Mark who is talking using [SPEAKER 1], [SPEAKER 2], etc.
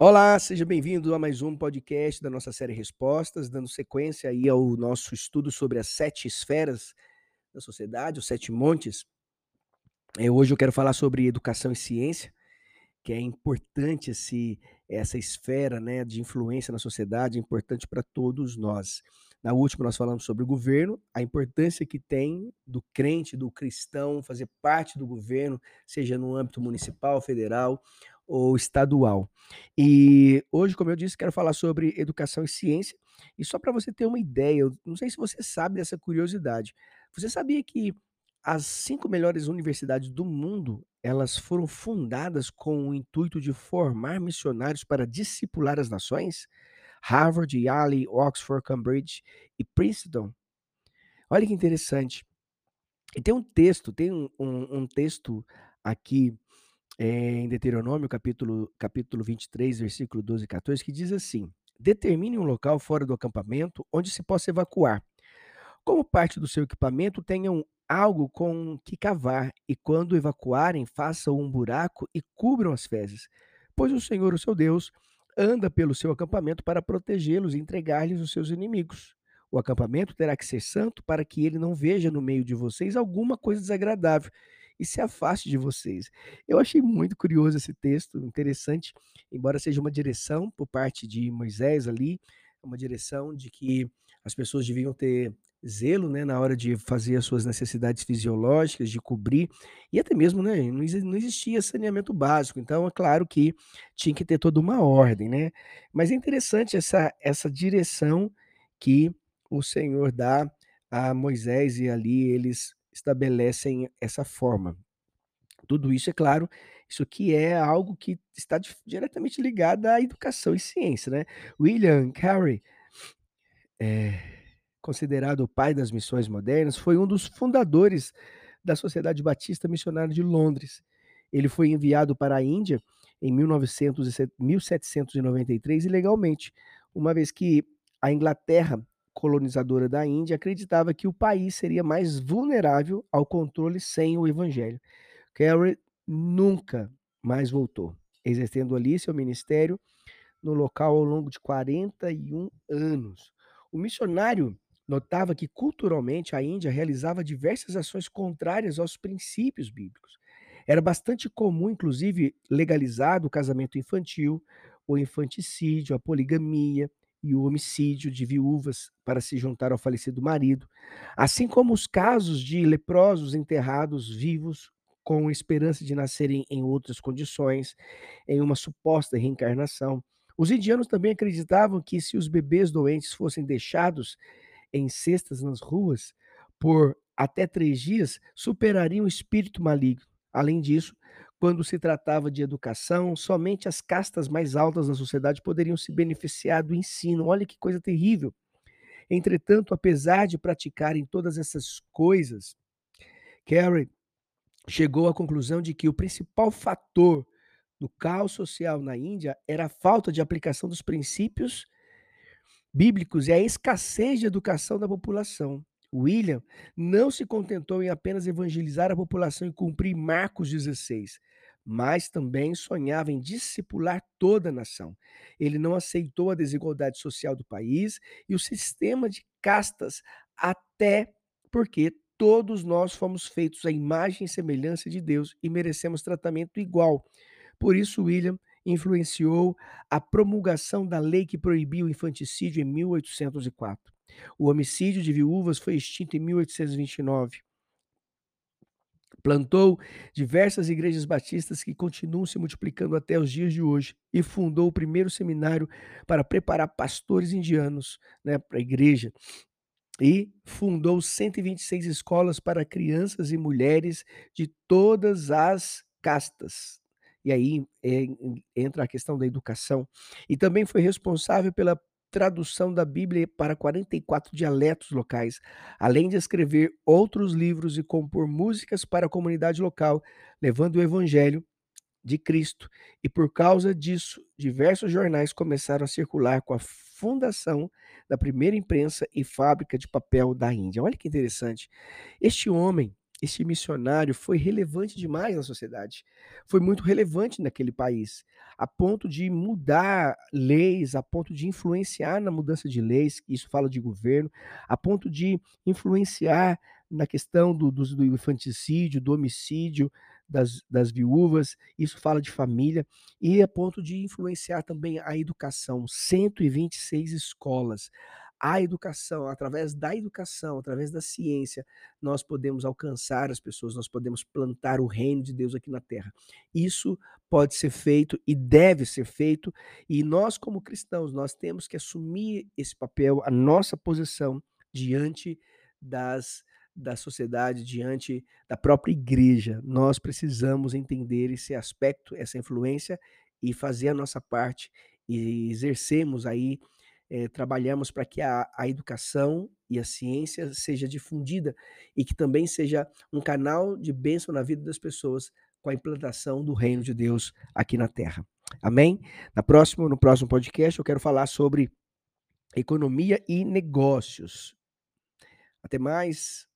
[SPEAKER 1] Olá, seja bem-vindo a mais um podcast da nossa série Respostas, dando sequência aí ao nosso estudo sobre as sete esferas da sociedade, os sete montes. É, hoje eu quero falar sobre educação e ciência, que é importante esse, essa esfera né, de influência na sociedade, é importante para todos nós. Na última, nós falamos sobre o governo, a importância que tem do crente, do cristão, fazer parte do governo, seja no âmbito municipal, federal ou estadual. E hoje, como eu disse, quero falar sobre educação e ciência. E só para você ter uma ideia, eu não sei se você sabe dessa curiosidade. Você sabia que as cinco melhores universidades do mundo, elas foram fundadas com o intuito de formar missionários para discipular as nações? Harvard, Yale, Oxford, Cambridge e Princeton. Olha que interessante. E tem um texto, tem um, um, um texto aqui em Deuteronômio, capítulo, capítulo 23, versículo 12 e 14, que diz assim: Determine um local fora do acampamento onde se possa evacuar. Como parte do seu equipamento, tenham algo com que cavar, e quando evacuarem, façam um buraco e cubram as fezes. Pois o Senhor, o seu Deus, anda pelo seu acampamento para protegê-los e entregar-lhes os seus inimigos. O acampamento terá que ser santo para que ele não veja no meio de vocês alguma coisa desagradável e se afaste de vocês. Eu achei muito curioso esse texto, interessante, embora seja uma direção por parte de Moisés ali, uma direção de que as pessoas deviam ter zelo, né, na hora de fazer as suas necessidades fisiológicas, de cobrir, e até mesmo, né, não existia saneamento básico, então é claro que tinha que ter toda uma ordem, né. Mas é interessante essa essa direção que o Senhor dá a Moisés e ali eles estabelecem essa forma. Tudo isso, é claro, isso aqui é algo que está diretamente ligado à educação e ciência, né. William Carey, eh, considerado o pai das missões modernas, foi um dos fundadores da Sociedade Batista Missionária de Londres. Ele foi enviado para a Índia em 1900 1793 ilegalmente, uma vez que a Inglaterra colonizadora da Índia acreditava que o país seria mais vulnerável ao controle sem o evangelho. Carey nunca mais voltou, exercendo ali seu ministério no local ao longo de 41 anos. O missionário notava que culturalmente a Índia realizava diversas ações contrárias aos princípios bíblicos. Era bastante comum, inclusive, legalizado o casamento infantil, o infanticídio, a poligamia, e o homicídio de viúvas para se juntar ao falecido marido, assim como os casos de leprosos enterrados vivos com esperança de nascerem em outras condições, em uma suposta reencarnação. Os indianos também acreditavam que se os bebês doentes fossem deixados em cestas nas ruas por até três dias, superariam o espírito maligno. Além disso, quando se tratava de educação, somente as castas mais altas da sociedade poderiam se beneficiar do ensino. Olha que coisa terrível. Entretanto, apesar de praticarem todas essas coisas, Carey chegou à conclusão de que o principal fator do caos social na Índia era a falta de aplicação dos princípios bíblicos e a escassez de educação da população. William não se contentou em apenas evangelizar a população e cumprir Marcos 16, mas também sonhava em discipular toda a nação. Ele não aceitou a desigualdade social do país e o sistema de castas, até porque todos nós fomos feitos à imagem e semelhança de Deus e merecemos tratamento igual. Por isso, William influenciou a promulgação da lei que proibia o infanticídio em 1804. O homicídio de viúvas foi extinto em 1829. Plantou diversas igrejas batistas que continuam se multiplicando até os dias de hoje e fundou o primeiro seminário para preparar pastores indianos né, para a igreja. E fundou 126 escolas para crianças e mulheres de todas as castas. E aí é, entra a questão da educação. E também foi responsável pela tradução da Bíblia para 44 dialetos locais, além de escrever outros livros e compor músicas para a comunidade local, levando o evangelho de Cristo. E por causa disso, diversos jornais começaram a circular com a fundação da primeira imprensa e fábrica de papel da Índia. Olha que interessante. Este homem este missionário foi relevante demais na sociedade. Foi muito relevante naquele país, a ponto de mudar leis, a ponto de influenciar na mudança de leis, isso fala de governo, a ponto de influenciar na questão do, do, do infanticídio, do homicídio das, das viúvas, isso fala de família, e a ponto de influenciar também a educação. 126 escolas a educação, através da educação, através da ciência, nós podemos alcançar as pessoas, nós podemos plantar o reino de Deus aqui na terra. Isso pode ser feito e deve ser feito, e nós como cristãos, nós temos que assumir esse papel, a nossa posição diante das da sociedade, diante da própria igreja. Nós precisamos entender esse aspecto, essa influência e fazer a nossa parte e exercemos aí eh, trabalhamos para que a, a educação e a ciência seja difundida e que também seja um canal de bênção na vida das pessoas com a implantação do reino de Deus aqui na Terra. Amém? Na próxima, no próximo podcast eu quero falar sobre economia e negócios. Até mais.